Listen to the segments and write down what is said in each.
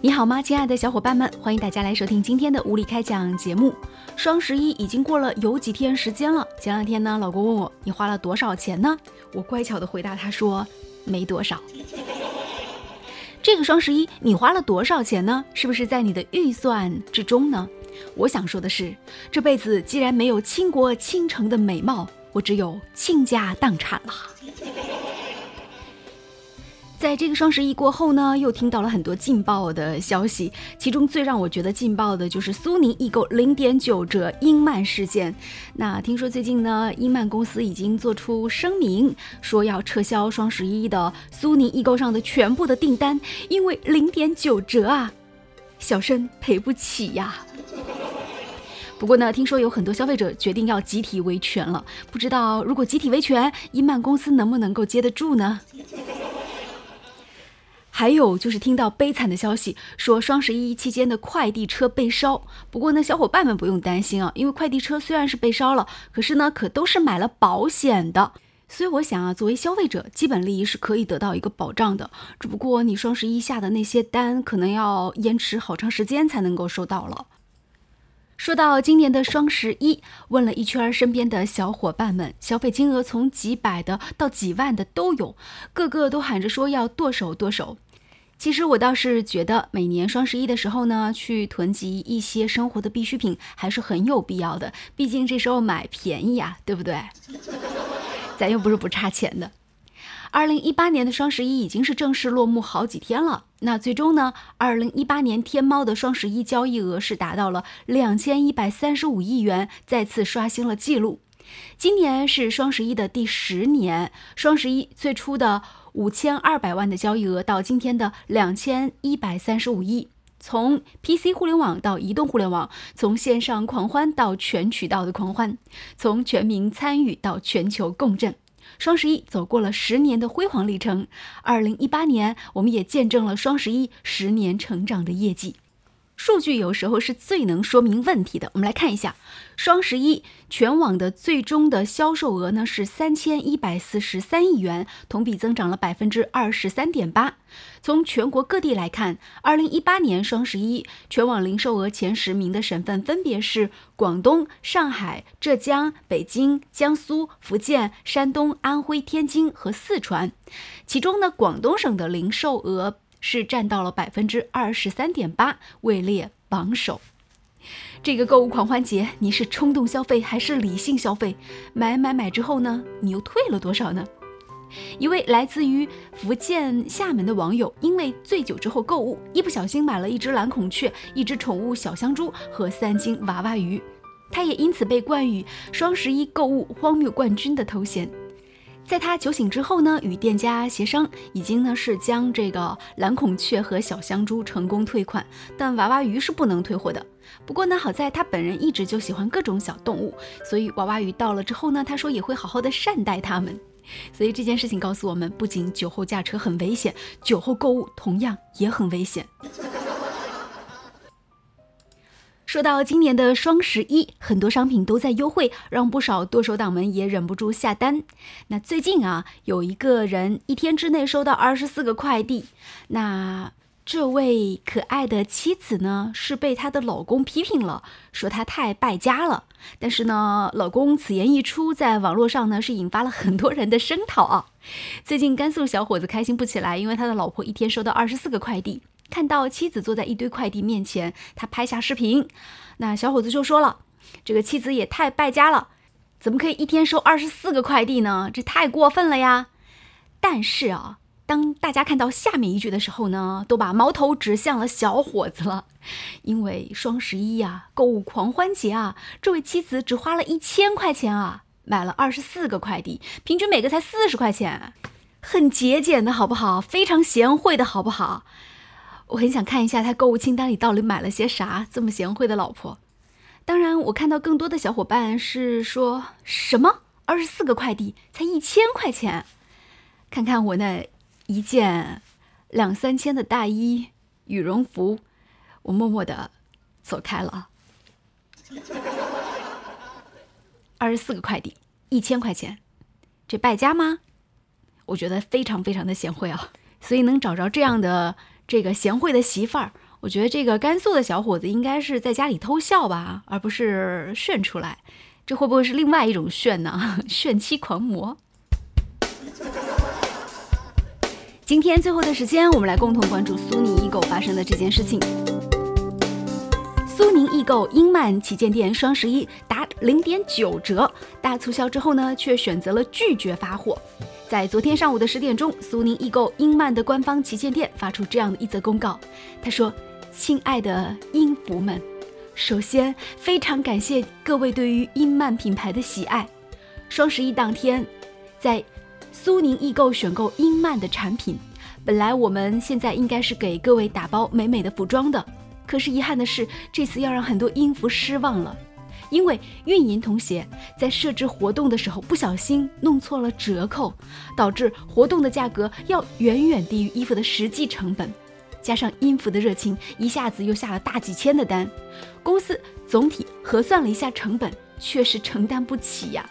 你好吗，亲爱的小伙伴们？欢迎大家来收听今天的无理开讲节目。双十一已经过了有几天时间了。前两天呢，老公问我你花了多少钱呢？我乖巧的回答他说没多少。这个双十一你花了多少钱呢？是不是在你的预算之中呢？我想说的是，这辈子既然没有倾国倾城的美貌，我只有倾家荡产了。在这个双十一过后呢，又听到了很多劲爆的消息，其中最让我觉得劲爆的就是苏宁易购零点九折英曼事件。那听说最近呢，英曼公司已经做出声明，说要撤销双十一的苏宁易购上的全部的订单，因为零点九折啊，小生赔不起呀。不过呢，听说有很多消费者决定要集体维权了，不知道如果集体维权，英曼公司能不能够接得住呢？还有就是听到悲惨的消息，说双十一期间的快递车被烧。不过呢，小伙伴们不用担心啊，因为快递车虽然是被烧了，可是呢，可都是买了保险的。所以我想啊，作为消费者，基本利益是可以得到一个保障的。只不过你双十一下的那些单，可能要延迟好长时间才能够收到了。说到今年的双十一，问了一圈身边的小伙伴们，消费金额从几百的到几万的都有，个个都喊着说要剁手剁手。其实我倒是觉得，每年双十一的时候呢，去囤积一些生活的必需品还是很有必要的。毕竟这时候买便宜啊，对不对？咱又不是不差钱的。二零一八年的双十一已经是正式落幕好几天了。那最终呢，二零一八年天猫的双十一交易额是达到了两千一百三十五亿元，再次刷新了纪录。今年是双十一的第十年，双十一最初的。五千二百万的交易额到今天的两千一百三十五亿，从 PC 互联网到移动互联网，从线上狂欢到全渠道的狂欢，从全民参与到全球共振，双十一走过了十年的辉煌历程。二零一八年，我们也见证了双十一十年成长的业绩。数据有时候是最能说明问题的。我们来看一下，双十一全网的最终的销售额呢是三千一百四十三亿元，同比增长了百分之二十三点八。从全国各地来看，二零一八年双十一全网零售额前十名的省份分别是广东、上海、浙江、北京、江苏、福建、山东、安徽、天津和四川。其中呢，广东省的零售额。是占到了百分之二十三点八，位列榜首。这个购物狂欢节，你是冲动消费还是理性消费？买买买之后呢，你又退了多少呢？一位来自于福建厦门的网友，因为醉酒之后购物，一不小心买了一只蓝孔雀、一只宠物小香猪和三斤娃娃鱼，他也因此被冠以“双十一购物荒谬冠军”的头衔。在他酒醒之后呢，与店家协商，已经呢是将这个蓝孔雀和小香猪成功退款，但娃娃鱼是不能退货的。不过呢，好在他本人一直就喜欢各种小动物，所以娃娃鱼到了之后呢，他说也会好好的善待它们。所以这件事情告诉我们，不仅酒后驾车很危险，酒后购物同样也很危险。说到今年的双十一，很多商品都在优惠，让不少剁手党们也忍不住下单。那最近啊，有一个人一天之内收到二十四个快递，那这位可爱的妻子呢，是被她的老公批评了，说他太败家了。但是呢，老公此言一出，在网络上呢是引发了很多人的声讨啊。最近甘肃小伙子开心不起来，因为他的老婆一天收到二十四个快递。看到妻子坐在一堆快递面前，他拍下视频，那小伙子就说了：“这个妻子也太败家了，怎么可以一天收二十四个快递呢？这太过分了呀！”但是啊，当大家看到下面一句的时候呢，都把矛头指向了小伙子了，因为双十一呀，购物狂欢节啊，这位妻子只花了一千块钱啊，买了二十四个快递，平均每个才四十块钱，很节俭的好不好？非常贤惠的好不好？我很想看一下他购物清单里到底买了些啥，这么贤惠的老婆。当然，我看到更多的小伙伴是说什么二十四个快递才一千块钱，看看我那一件两三千的大衣羽绒服，我默默的走开了。二十四个快递一千块钱，这败家吗？我觉得非常非常的贤惠啊，所以能找着这样的。这个贤惠的媳妇儿，我觉得这个甘肃的小伙子应该是在家里偷笑吧，而不是炫出来。这会不会是另外一种炫呢？炫妻狂魔。今天最后的时间，我们来共同关注苏宁易购发生的这件事情。苏宁易购英曼旗舰店双十一打零点九折大促销之后呢，却选择了拒绝发货。在昨天上午的十点钟，苏宁易购英曼的官方旗舰店发出这样的一则公告，他说：“亲爱的英服们。”首先，非常感谢各位对于英曼品牌的喜爱。双十一当天，在苏宁易购选购英曼的产品。本来我们现在应该是给各位打包美美的服装的，可是遗憾的是，这次要让很多音符失望了，因为运营同学在设置活动的时候不小心弄错了折扣，导致活动的价格要远远低于衣服的实际成本。加上音符的热情，一下子又下了大几千的单，公司总体核算了一下成本，确实承担不起呀。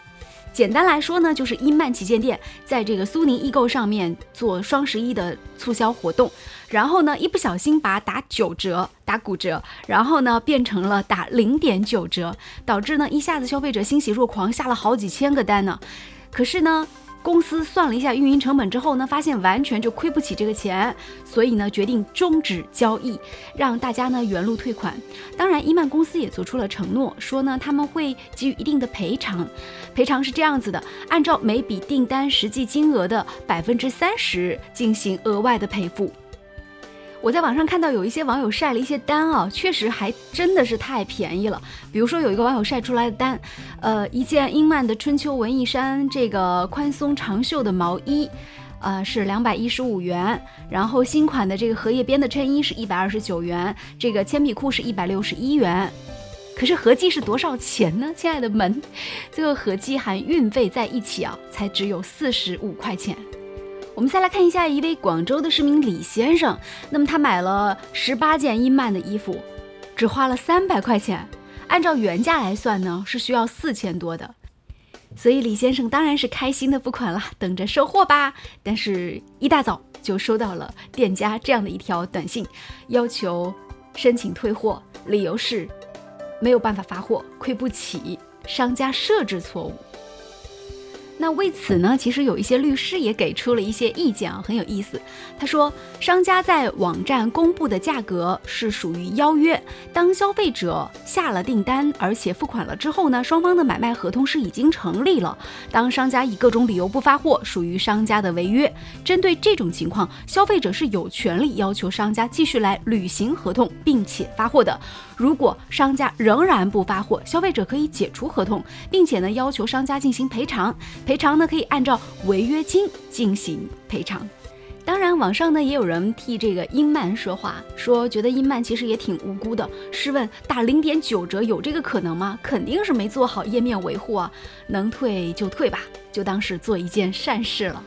简单来说呢，就是茵曼旗舰店在这个苏宁易购上面做双十一的促销活动，然后呢一不小心把打九折、打骨折，然后呢变成了打零点九折，导致呢一下子消费者欣喜若狂，下了好几千个单呢。可是呢。公司算了一下运营成本之后呢，发现完全就亏不起这个钱，所以呢决定终止交易，让大家呢原路退款。当然，伊曼公司也做出了承诺，说呢他们会给予一定的赔偿，赔偿是这样子的，按照每笔订单实际金额的百分之三十进行额外的赔付。我在网上看到有一些网友晒了一些单啊，确实还真的是太便宜了。比如说有一个网友晒出来的单，呃，一件英曼的春秋文艺衫这个宽松长袖的毛衣，呃，是两百一十五元。然后新款的这个荷叶边的衬衣是一百二十九元，这个铅笔裤是一百六十一元。可是合计是多少钱呢？亲爱的们，最后合计含运费在一起啊，才只有四十五块钱。我们再来看一下一位广州的市民李先生，那么他买了十八件茵曼的衣服，只花了三百块钱，按照原价来算呢是需要四千多的，所以李先生当然是开心的付款了，等着收货吧。但是，一大早就收到了店家这样的一条短信，要求申请退货，理由是没有办法发货，亏不起，商家设置错误。那为此呢，其实有一些律师也给出了一些意见啊，很有意思。他说，商家在网站公布的价格是属于邀约，当消费者下了订单，而且付款了之后呢，双方的买卖合同是已经成立了。当商家以各种理由不发货，属于商家的违约。针对这种情况，消费者是有权利要求商家继续来履行合同，并且发货的。如果商家仍然不发货，消费者可以解除合同，并且呢要求商家进行赔偿。赔偿呢可以按照违约金进行赔偿。当然，网上呢也有人替这个英曼说话，说觉得英曼其实也挺无辜的。试问打零点九折有这个可能吗？肯定是没做好页面维护啊。能退就退吧，就当是做一件善事了。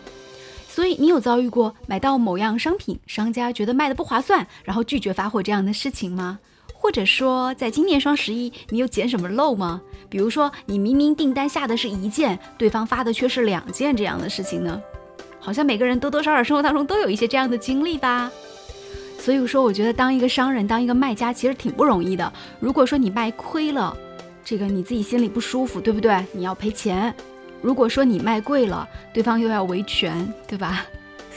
所以你有遭遇过买到某样商品，商家觉得卖的不划算，然后拒绝发货这样的事情吗？或者说，在今年双十一，你有捡什么漏吗？比如说，你明明订单下的是一件，对方发的却是两件这样的事情呢？好像每个人多多少少生活当中都有一些这样的经历吧。所以说，我觉得当一个商人，当一个卖家，其实挺不容易的。如果说你卖亏了，这个你自己心里不舒服，对不对？你要赔钱。如果说你卖贵了，对方又要维权，对吧？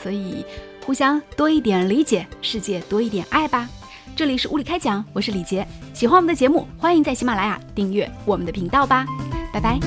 所以，互相多一点理解，世界多一点爱吧。这里是物理开讲，我是李杰。喜欢我们的节目，欢迎在喜马拉雅订阅我们的频道吧。拜拜。